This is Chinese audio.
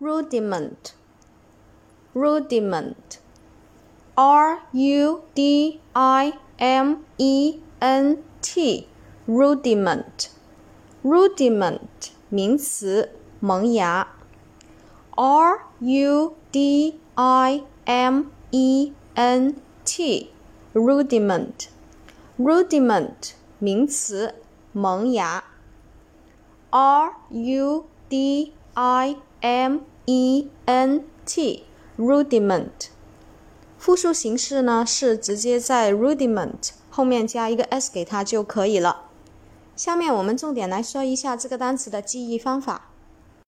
rudiment, rudiment, r u d i m e n t, rudiment, rudiment 名词，萌芽。r u d i m e n t, rudiment, rudiment 名词，萌芽。r u d i m e n t rudiment，复数形式呢是直接在 rudiment 后面加一个 s 给它就可以了。下面我们重点来说一下这个单词的记忆方法。